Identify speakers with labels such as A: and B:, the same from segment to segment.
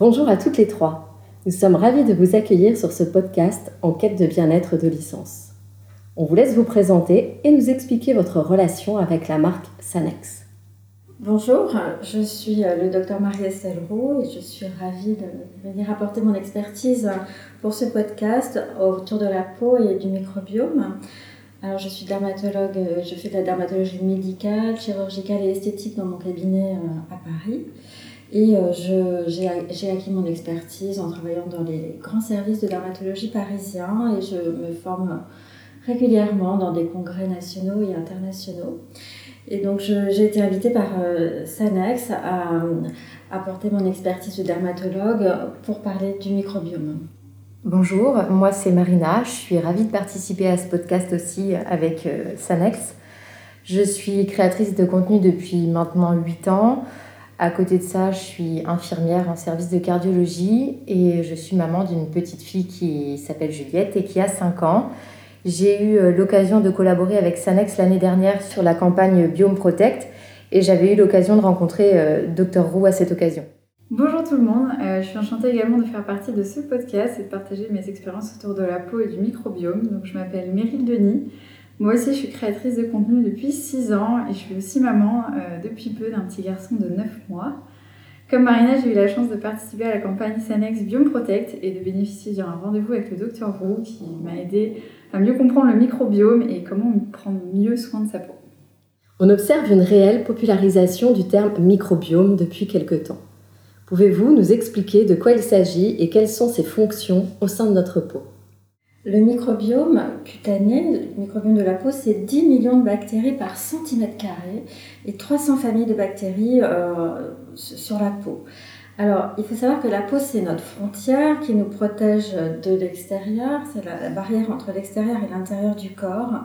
A: Bonjour à toutes les trois. Nous sommes ravis de vous accueillir sur ce podcast en quête de bien-être de licence. On vous laisse vous présenter et nous expliquer votre relation avec la marque Sanex.
B: Bonjour, je suis euh, le docteur Marie-Estelle Roux et je suis ravie de venir apporter mon expertise pour ce podcast autour de la peau et du microbiome. Alors, je suis dermatologue, euh, je fais de la dermatologie médicale, chirurgicale et esthétique dans mon cabinet euh, à Paris. Et euh, j'ai acquis mon expertise en travaillant dans les grands services de dermatologie parisiens et je me forme régulièrement dans des congrès nationaux et internationaux. Et donc j'ai été invitée par euh, Sanex à apporter mon expertise de dermatologue pour parler du microbiome.
C: Bonjour, moi c'est Marina, je suis ravie de participer à ce podcast aussi avec euh, Sanex. Je suis créatrice de contenu depuis maintenant 8 ans. À côté de ça, je suis infirmière en service de cardiologie et je suis maman d'une petite fille qui s'appelle Juliette et qui a 5 ans. J'ai eu euh, l'occasion de collaborer avec Sanex l'année dernière sur la campagne Biome Protect et j'avais eu l'occasion de rencontrer euh, Dr Roux à cette occasion.
D: Bonjour tout le monde, euh, je suis enchantée également de faire partie de ce podcast et de partager mes expériences autour de la peau et du microbiome. Donc je m'appelle Meryl Denis, moi aussi, je suis créatrice de contenu depuis 6 ans et je suis aussi maman euh, depuis peu d'un petit garçon de 9 mois. Comme Marina, j'ai eu la chance de participer à la campagne Sanex Biome Protect et de bénéficier d'un rendez-vous avec le docteur Roux qui m'a aidé à mieux comprendre le microbiome et comment prendre mieux soin de sa peau.
A: On observe une réelle popularisation du terme microbiome depuis quelque temps. Pouvez-vous nous expliquer de quoi il s'agit et quelles sont ses fonctions au sein de notre peau?
B: Le microbiome cutané, le microbiome de la peau, c'est 10 millions de bactéries par centimètre carré et 300 familles de bactéries euh, sur la peau. Alors, il faut savoir que la peau, c'est notre frontière qui nous protège de l'extérieur, c'est la, barrière entre l'extérieur et l'intérieur du corps.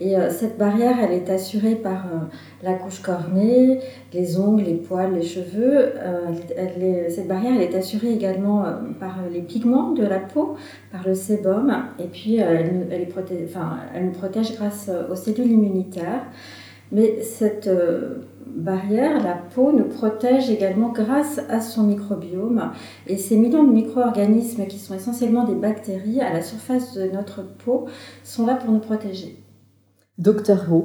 B: Et euh, cette barrière, elle est assurée par euh, la couche cornée, les ongles, les poils, les cheveux. Euh, cette barrière, elle est assurée également par les pigments de la peau, par le sébum. Et puis, elle, elle, nous protège grâce aux cellules immunitaires. Mais cette barrière, la peau, nous protège également grâce à son microbiome. Et ces millions de micro-organismes qui sont essentiellement des bactéries à la surface de notre peau sont là pour nous protéger.
A: Docteur Wu,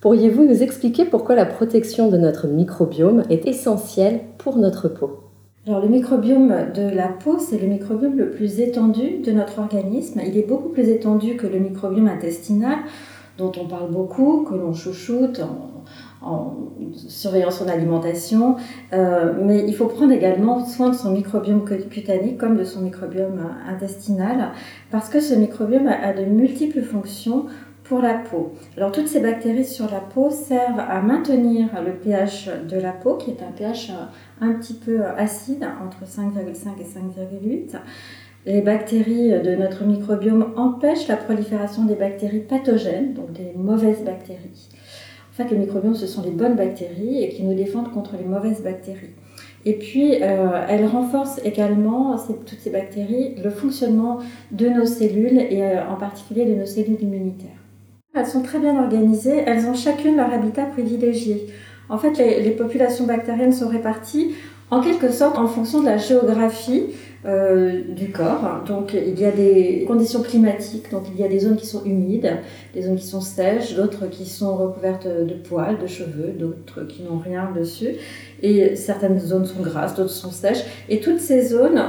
A: pourriez-vous nous expliquer pourquoi la protection de notre microbiome est essentielle pour notre peau?
B: Alors le microbiome de la peau, c'est le microbiome le plus étendu de notre organisme. Il est beaucoup plus étendu que le microbiome intestinal, dont on parle beaucoup, que l'on chouchoute en, surveillant son alimentation. Euh, mais il faut prendre également soin de son microbiome cutané comme de son microbiome intestinal, parce que ce microbiome a de multiples fonctions pour la peau. Alors toutes ces bactéries sur la peau servent à maintenir le pH de la peau, qui est un pH un petit peu acide, entre 5,5 et 5,8. Les bactéries de notre microbiome empêchent la prolifération des bactéries pathogènes, donc des mauvaises bactéries. En fait, le microbiome, ce sont les bonnes bactéries et qui nous défendent contre les mauvaises bactéries. Et puis, euh, elles renforcent également, toutes ces bactéries, le fonctionnement de nos cellules et euh, en particulier de nos cellules immunitaires. Elles sont très bien organisées, elles ont chacune leur habitat privilégié. En fait, les, populations bactériennes sont réparties en quelque sorte en fonction de la géographie euh, du corps. Donc il y a des conditions climatiques, donc il y a des zones qui sont humides, des zones qui sont sèches, d'autres qui sont recouvertes de poils, de cheveux, d'autres qui n'ont rien dessus. Et certaines zones sont grasses, d'autres sont sèches. Et toutes ces zones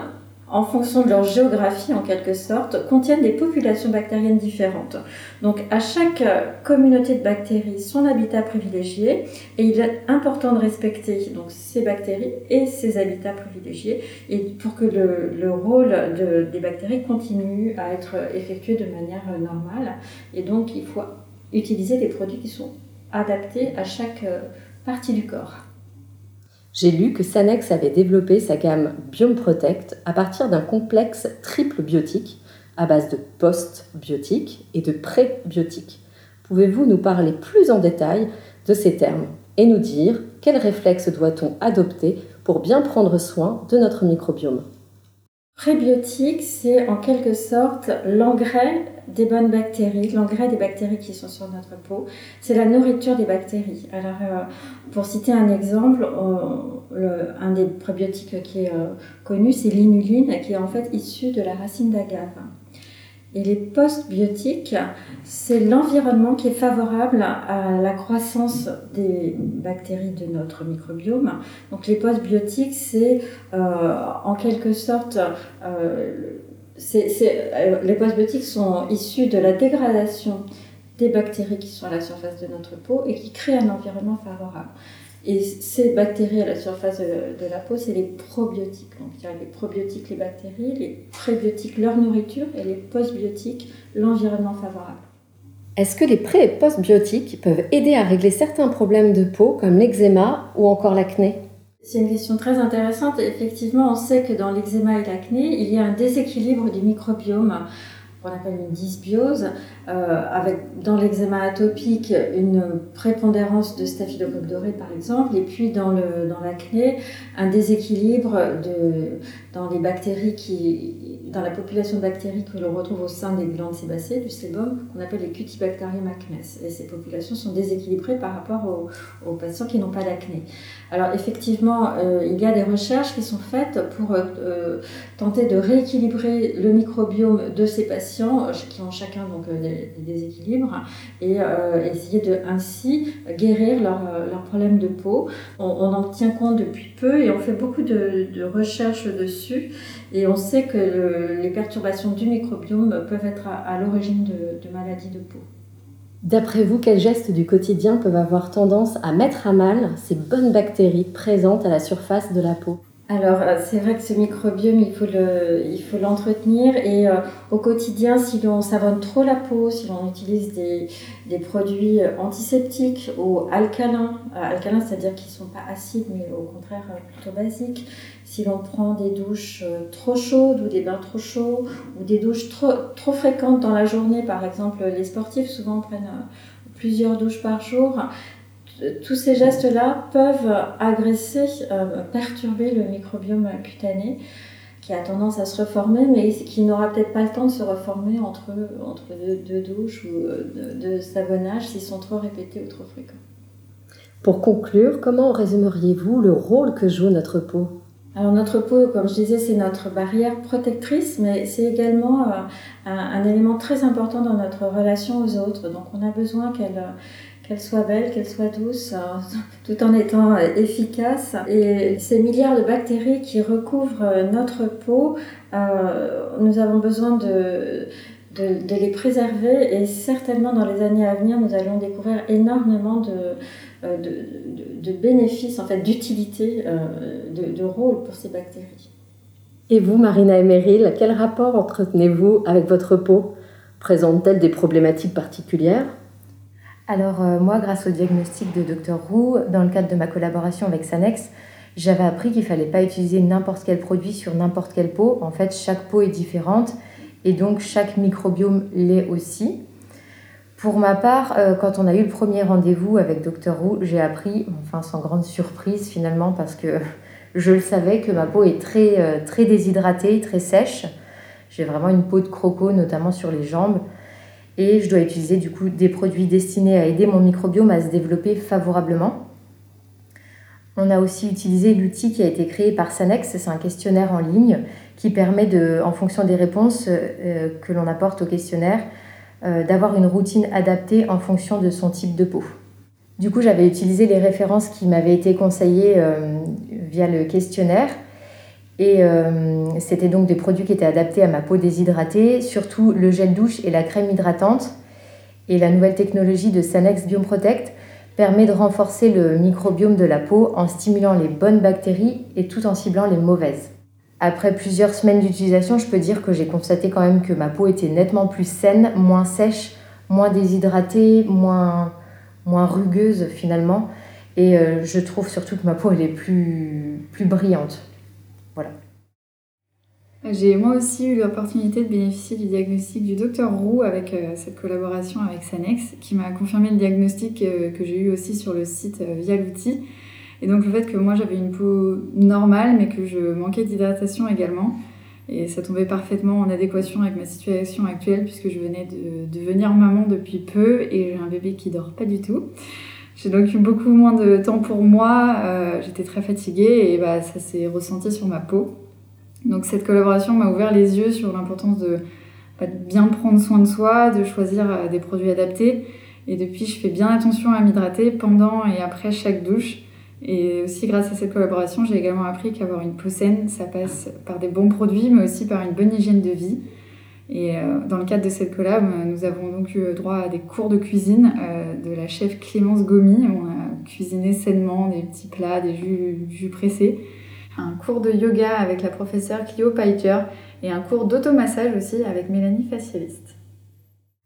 B: en fonction de leur géographie en quelque sorte, contiennent des populations bactériennes différentes. Donc à chaque communauté de bactéries son habitat privilégié et il est important de respecter donc ces bactéries et ces habitats privilégiés et pour que le, rôle des bactéries continue à être effectué de manière normale et donc il faut utiliser des produits qui sont adaptés à chaque partie du corps.
A: J'ai lu que Sanex avait développé sa gamme Biome Protect à partir d'un complexe triple biotique à base de post-biotiques et de pré-biotiques. Pouvez-vous nous parler plus en détail de ces termes et nous dire quels réflexes doit-on adopter pour bien prendre soin de notre microbiome?
B: Prébiotique, c'est en quelque sorte l'engrais des bonnes bactéries, l'engrais des bactéries qui sont sur notre peau, c'est la nourriture des bactéries. Alors, euh, pour citer un exemple, un des probiotiques qui est euh, connu, c'est l'inuline, qui est en fait issu de la racine d'agave. Et les postbiotiques, c'est l'environnement qui est favorable à la croissance des bactéries de notre microbiome. Donc les postbiotiques, c'est euh, en quelque sorte, euh, euh, les postbiotiques sont issus de la dégradation des bactéries qui sont à la surface de notre peau et qui créent un environnement favorable. Et ces bactéries à la surface de, la peau, c'est les probiotiques. Donc il y a les probiotiques, les bactéries, les prébiotiques, leur nourriture, et les postbiotiques, l'environnement favorable.
A: Est-ce que les pré- et postbiotiques peuvent aider à régler certains problèmes de peau, comme l'eczéma ou encore l'acné?
B: C'est une question très intéressante. Effectivement, on sait que dans l'eczéma et l'acné, il y a un déséquilibre du microbiome qu'on appelle une dysbiose, euh, avec dans l'eczéma atopique une prépondérance de staphylocoque doré par exemple, et puis dans l'acné dans un déséquilibre de, dans les bactéries qui, dans la population de bactéries que l'on retrouve au sein des glandes sébacées, du sébum, qu'on appelle les Cutibacterium acnes. Et ces populations sont déséquilibrées par rapport aux, patients qui n'ont pas d'acné. Alors effectivement, euh, il y a des recherches qui sont faites pour euh, tenter de rééquilibrer le microbiome de ces patients qui ont chacun donc des, déséquilibres et essayer de ainsi guérir leurs problèmes de peau. On, en tient compte depuis peu et on fait beaucoup de, de recherches dessus. Et on sait que les perturbations du microbiome peuvent être à, l'origine de, maladies de peau.
A: D'après vous, quels gestes du quotidien peuvent avoir tendance à mettre à mal ces bonnes bactéries présentes à la surface de la peau?
B: Alors, euh, c'est vrai que ce microbiome, il faut, le, l'entretenir et euh, au quotidien, si l'on savonne trop la peau, si l'on utilise des, des, produits antiseptiques ou alcalins, euh, alcalins c'est-à-dire qui ne sont pas acides mais au contraire plutôt basiques, si l'on prend des douches trop chaudes ou des bains trop chauds ou des douches trop, trop fréquentes dans la journée, par exemple les sportifs souvent prennent plusieurs douches par jour, tous ces gestes-là peuvent agresser, euh, perturber le microbiome cutané qui a tendance à se reformer, mais qui n'aura peut-être pas le temps de se reformer entre, entre deux, douches ou euh, de, savonnage s'ils sont trop répétés ou trop fréquents.
A: Pour conclure, comment résumeriez-vous le rôle que joue notre peau?
B: Alors notre peau, comme je disais, c'est notre barrière protectrice, mais c'est également euh, un, un, élément très important dans notre relation aux autres. Donc on a besoin qu'elle qu'elle soit belle, qu'elle soit douce, euh, tout en étant euh, efficace. Et ces milliards de bactéries qui recouvrent euh, notre peau, nous avons besoin de, de, les préserver et certainement dans les années à venir, nous allons découvrir énormément de, de, bénéfices, en fait, d'utilité, de, rôle pour ces bactéries.
A: Et vous, Marina et Meryl, quel rapport entretenez-vous avec votre peau? Présente-t-elle des problématiques particulières?
C: Alors euh, moi, grâce au diagnostic de Dr Roux, dans le cadre de ma collaboration avec Sanex, j'avais appris qu'il fallait pas utiliser n'importe quel produit sur n'importe quelle peau. En fait, chaque peau est différente et donc chaque microbiome l'est aussi. Pour ma part, euh, quand on a eu le premier rendez-vous avec Dr Roux, j'ai appris, enfin sans grande surprise finalement, parce que je le savais que ma peau est très, euh, très déshydratée, très sèche. J'ai vraiment une peau de croco, notamment sur les jambes et je dois utiliser du coup des produits destinés à aider mon microbiome à se développer favorablement. On a aussi utilisé l'outil qui a été créé par Sanex, c'est un questionnaire en ligne qui permet, de, en fonction des réponses euh, que l'on apporte au questionnaire, euh, d'avoir une routine adaptée en fonction de son type de peau. Du coup, j'avais utilisé les références qui m'avaient été conseillées euh, via le questionnaire et euh, c'était donc des produits qui étaient adaptés à ma peau déshydratée, surtout le gel douche et la crème hydratante. Et la nouvelle technologie de Sanex Bioprotect permet de renforcer le microbiome de la peau en stimulant les bonnes bactéries et tout en ciblant les mauvaises. Après plusieurs semaines d'utilisation, je peux dire que j'ai constaté quand même que ma peau était nettement plus saine, moins sèche, moins déshydratée, moins, moins rugueuse finalement. Et euh, je trouve surtout que ma peau est plus, plus brillante. Voilà.
D: J'ai moi aussi eu l'opportunité de bénéficier du diagnostic du docteur Roux avec euh, cette collaboration avec Sanex qui m'a confirmé le diagnostic euh, que j'ai eu aussi sur le site euh, via l'outil. Et donc le fait que moi j'avais une peau normale mais que je manquais d'hydratation également. Et ça tombait parfaitement en adéquation avec ma situation actuelle puisque je venais de devenir maman depuis peu et j'ai un bébé qui dort pas du tout. J'ai donc eu beaucoup moins de temps pour moi, euh, j'étais très fatiguée et bah, ça s'est ressenti sur ma peau. Donc cette collaboration m'a ouvert les yeux sur l'importance de, bah, bien prendre soin de soi, de choisir euh, des produits adaptés. Et depuis, je fais bien attention à m'hydrater pendant et après chaque douche. Et aussi grâce à cette collaboration, j'ai également appris qu'avoir une peau saine, ça passe par des bons produits, mais aussi par une bonne hygiène de vie. Et euh, dans le cadre de cette collab, nous avons donc eu droit à des cours de cuisine euh, de la chef Clémence Gomi. On a cuisiné sainement des petits plats, des jus, jus pressés. Un cours de yoga avec la professeure Clio Peiter et un cours d'automassage aussi avec Mélanie Facialiste.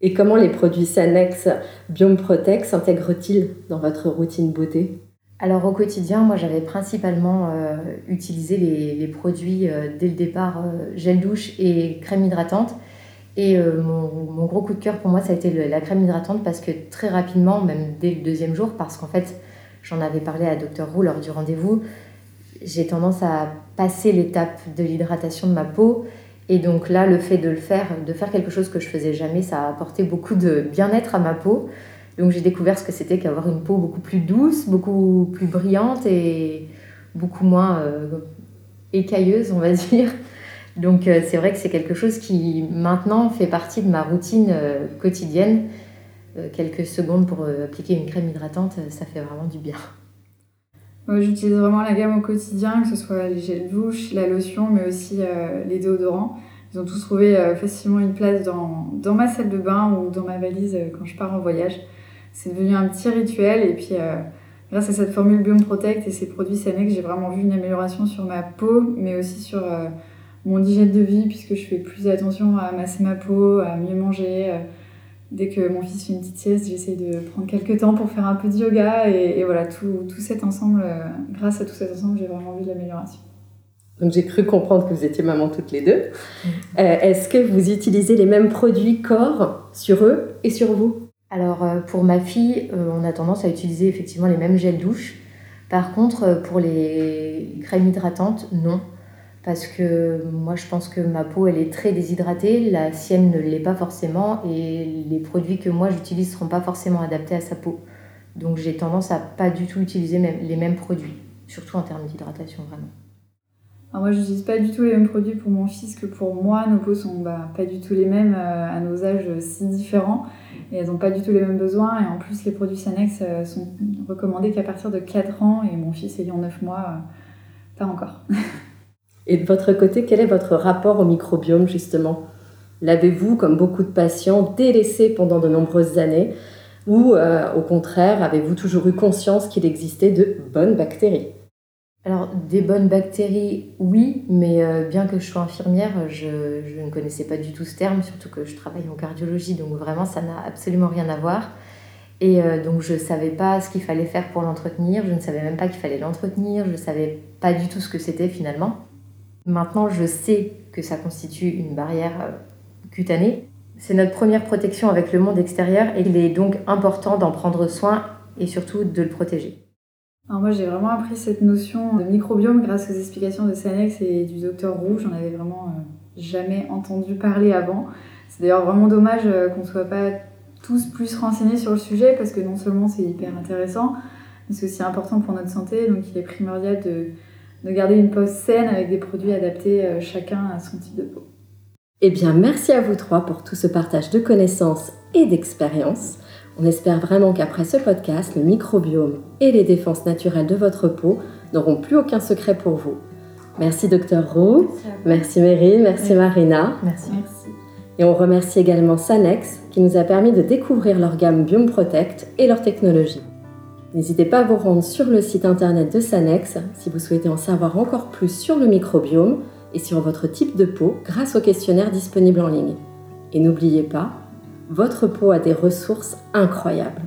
A: Et comment les produits Sanex Biome Protect s'intègrent-ils dans votre routine beauté?
C: Alors au quotidien, moi j'avais principalement euh, utilisé les, les produits euh, dès le départ, euh, gel douche et crème hydratante. Et euh, mon, gros coup de cœur pour moi, ça a été la crème hydratante parce que très rapidement, même dès le deuxième jour, parce qu'en fait, j'en avais parlé à Dr Roux lors du rendez-vous, j'ai tendance à passer l'étape de l'hydratation de ma peau. Et donc là, le fait de le faire, de faire quelque chose que je faisais jamais, ça a apporté beaucoup de bien-être à ma peau. Donc j'ai découvert ce que c'était qu'avoir une peau beaucoup plus douce, beaucoup plus brillante et beaucoup moins euh, écailleuse, on va dire. Donc euh, c'est vrai que c'est quelque chose qui maintenant fait partie de ma routine euh, quotidienne. Euh, quelques secondes pour appliquer une crème hydratante, ça fait vraiment du bien.
D: J'utilise vraiment la gamme au quotidien, que ce soit les gels douche, la lotion, mais aussi les déodorants. Ils ont tous trouvé facilement une place dans, dans ma salle de bain ou dans ma valise quand je pars en voyage c'est devenu un petit rituel. Et puis, grâce à cette formule Biome Protect et ces produits Sanex, j'ai vraiment vu une amélioration sur ma peau, mais aussi sur mon hygiène de vie, puisque je fais plus attention à masser ma peau, à mieux manger. Euh, dès que mon fils fait une petite sieste, j'essaie de prendre quelques temps pour faire un peu de yoga. Et, et voilà, tout, tout, cet ensemble, euh, grâce à tout cet ensemble, j'ai vraiment vu de l'amélioration.
A: Donc j'ai cru comprendre que vous étiez maman toutes les deux. Euh, Est-ce que vous utilisez les mêmes produits corps sur eux et sur vous?
C: Alors pour ma fille, on a tendance à utiliser effectivement les mêmes gels douche. Par contre, pour les crèmes hydratantes, non. Parce que moi, je pense que ma peau, elle est très déshydratée, la sienne ne l'est pas forcément, et les produits que moi j'utilise ne seront pas forcément adaptés à sa peau. Donc j'ai tendance à pas du tout utiliser les mêmes produits, surtout en termes d'hydratation vraiment.
D: Alors moi, je n'utilise pas du tout les mêmes produits pour mon fils que pour moi. Nos peaux sont bah, pas du tout les mêmes à nos âges si différents et elles n'ont pas du tout les mêmes besoins. Et en plus, les produits Sanex euh, sont recommandés qu'à partir de 4 ans et mon fils ayant 9 mois, euh, pas encore.
A: et de votre côté, quel est votre rapport au microbiome justement? L'avez-vous, comme beaucoup de patients, délaissé pendant de nombreuses années? Ou euh, au contraire, avez-vous toujours eu conscience qu'il existait de bonnes bactéries?
C: Alors, des bonnes bactéries, oui, mais euh, bien que je sois infirmière, je, ne connaissais pas du tout ce terme, surtout que je travaille en cardiologie, donc vraiment, ça n'a absolument rien à voir. Et euh, donc, je ne savais pas ce qu'il fallait faire pour l'entretenir, je ne savais même pas qu'il fallait l'entretenir, je ne savais pas du tout ce que c'était finalement. Maintenant, je sais que ça constitue une barrière euh, cutanée. C'est notre première protection avec le monde extérieur et il est donc important d'en prendre soin et surtout de le protéger.
D: Alors moi j'ai vraiment appris cette notion de microbiome grâce aux explications de Sanex et du docteur Roux. J'en avais vraiment euh, jamais entendu parler avant. C'est d'ailleurs vraiment dommage euh, qu'on ne soit pas tous plus renseignés sur le sujet parce que non seulement c'est hyper intéressant, mais c'est aussi important pour notre santé. Donc il est primordial de, de garder une peau saine avec des produits adaptés euh, chacun à son type de peau.
A: Eh bien merci à vous trois pour tout ce partage de connaissances et d'expériences. On espère vraiment qu'après ce podcast, le microbiome et les défenses naturelles de votre peau n'auront plus aucun secret pour vous. Merci Dr Roux, merci, merci Meryl, merci, merci Marina.
C: Merci.
D: merci.
A: Et on remercie également Sanex qui nous a permis de découvrir leur gamme Biome Protect et leur technologie. N'hésitez pas à vous rendre sur le site internet de Sanex si vous souhaitez en savoir encore plus sur le microbiome et sur votre type de peau grâce au questionnaire disponible en ligne. Et n'oubliez pas, votre peau a des ressources incroyables.